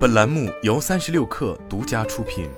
本栏目由三十六氪独家出品。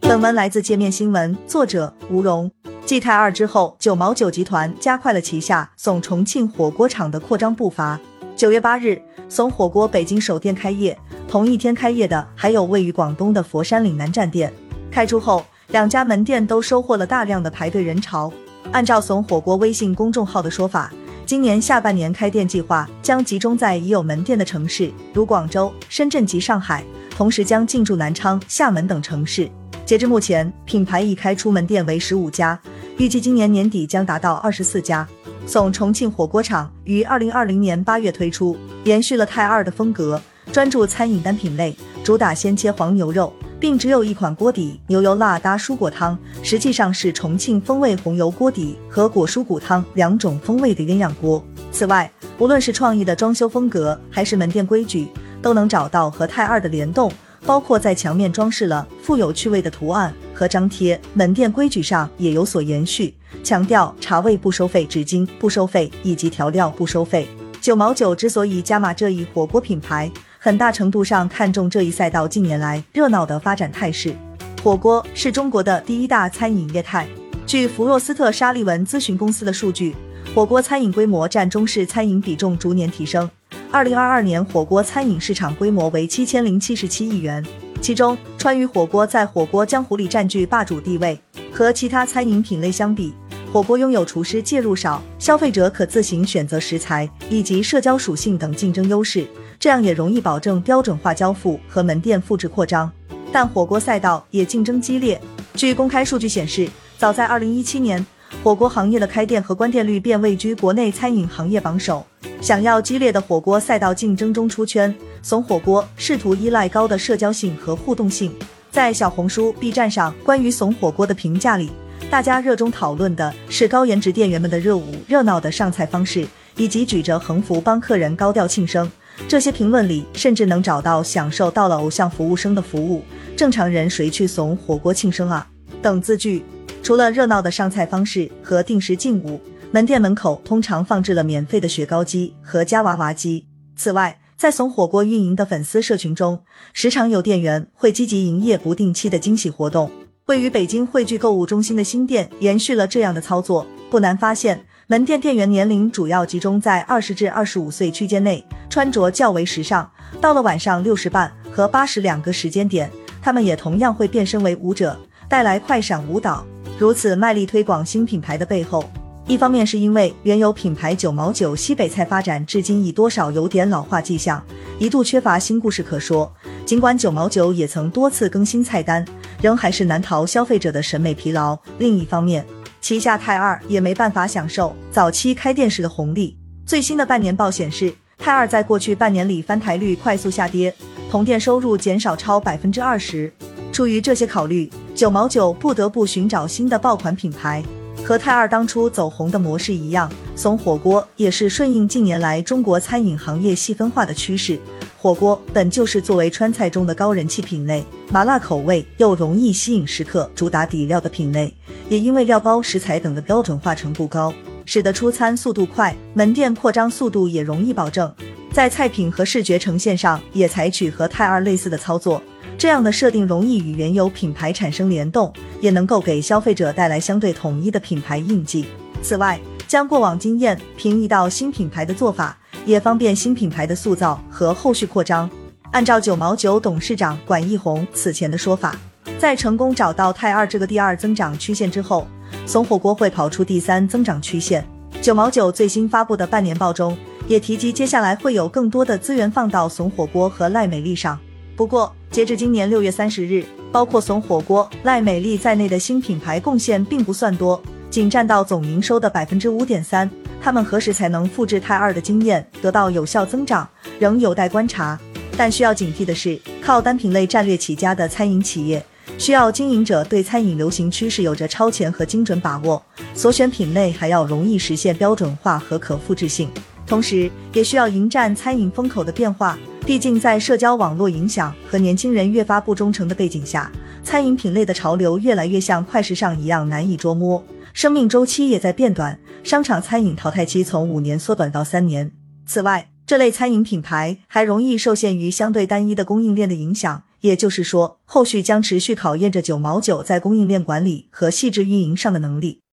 本文来自界面新闻，作者吴荣。继泰二之后，九毛九集团加快了旗下怂重庆火锅厂的扩张步伐。九月八日，怂火锅北京首店开业，同一天开业的还有位于广东的佛山岭南站店。开出后，两家门店都收获了大量的排队人潮。按照怂火锅微信公众号的说法，今年下半年开店计划将集中在已有门店的城市，如广州、深圳及上海，同时将进驻南昌、厦门等城市。截至目前，品牌已开出门店为十五家，预计今年年底将达到二十四家。怂重庆火锅厂于二零二零年八月推出，延续了泰二的风格，专注餐饮单品类，主打鲜切黄牛肉，并只有一款锅底牛油辣搭蔬果汤，实际上是重庆风味红油锅底和果蔬骨汤两种风味的鸳鸯锅。此外，无论是创意的装修风格，还是门店规矩，都能找到和泰二的联动。包括在墙面装饰了富有趣味的图案和张贴，门店规矩上也有所延续，强调茶位不收费、纸巾不收费以及调料不收费。九毛九之所以加码这一火锅品牌，很大程度上看中这一赛道近年来热闹的发展态势。火锅是中国的第一大餐饮业态，据弗若斯特沙利文咨询公司的数据，火锅餐饮规模占中式餐饮比重逐年提升。二零二二年火锅餐饮市场规模为七千零七十七亿元，其中川渝火锅在火锅江湖里占据霸主地位。和其他餐饮品类相比，火锅拥有厨师介入少、消费者可自行选择食材以及社交属性等竞争优势，这样也容易保证标准化交付和门店复制扩张。但火锅赛道也竞争激烈。据公开数据显示，早在二零一七年，火锅行业的开店和关店率便位居国内餐饮行业榜首。想要激烈的火锅赛道竞争中出圈，怂火锅试图依赖高的社交性和互动性。在小红书、B 站上，关于怂火锅的评价里，大家热衷讨论的是高颜值店员们的热舞、热闹的上菜方式，以及举着横幅帮客人高调庆生。这些评论里，甚至能找到享受到了偶像服务生的服务，正常人谁去怂火锅庆生啊？等字句。除了热闹的上菜方式和定时进舞。门店门口通常放置了免费的雪糕机和夹娃娃机。此外，在怂火锅运营的粉丝社群中，时常有店员会积极营业不定期的惊喜活动。位于北京汇聚购物中心的新店延续了这样的操作。不难发现，门店店员年龄主要集中在二十至二十五岁区间内，穿着较为时尚。到了晚上六时半和八时两个时间点，他们也同样会变身为舞者，带来快闪舞蹈。如此卖力推广新品牌的背后。一方面是因为原有品牌九毛九西北菜发展至今已多少有点老化迹象，一度缺乏新故事可说。尽管九毛九也曾多次更新菜单，仍还是难逃消费者的审美疲劳。另一方面，旗下泰二也没办法享受早期开店时的红利。最新的半年报显示，泰二在过去半年里翻台率快速下跌，同店收入减少超百分之二十。出于这些考虑，九毛九不得不寻找新的爆款品牌。和泰二当初走红的模式一样，怂火锅也是顺应近年来中国餐饮行业细分化的趋势。火锅本就是作为川菜中的高人气品类，麻辣口味又容易吸引食客，主打底料的品类，也因为料包、食材等的标准化程度高，使得出餐速度快，门店扩张速度也容易保证。在菜品和视觉呈现上，也采取和泰二类似的操作。这样的设定容易与原有品牌产生联动，也能够给消费者带来相对统一的品牌印记。此外，将过往经验平移到新品牌的做法，也方便新品牌的塑造和后续扩张。按照九毛九董事长管义宏此前的说法，在成功找到泰二这个第二增长曲线之后，怂火锅会跑出第三增长曲线。九毛九最新发布的半年报中也提及，接下来会有更多的资源放到怂火锅和赖美丽上。不过，截至今年六月三十日，包括怂火锅、赖美丽在内的新品牌贡献并不算多，仅占到总营收的百分之五点三。他们何时才能复制泰二的经验，得到有效增长，仍有待观察。但需要警惕的是，靠单品类战略起家的餐饮企业，需要经营者对餐饮流行趋势有着超前和精准把握，所选品类还要容易实现标准化和可复制性，同时也需要迎战餐饮风口的变化。毕竟，在社交网络影响和年轻人越发不忠诚的背景下，餐饮品类的潮流越来越像快时尚一样难以捉摸，生命周期也在变短。商场餐饮淘汰期从五年缩短到三年。此外，这类餐饮品牌还容易受限于相对单一的供应链的影响，也就是说，后续将持续考验着九毛九在供应链管理和细致运营上的能力。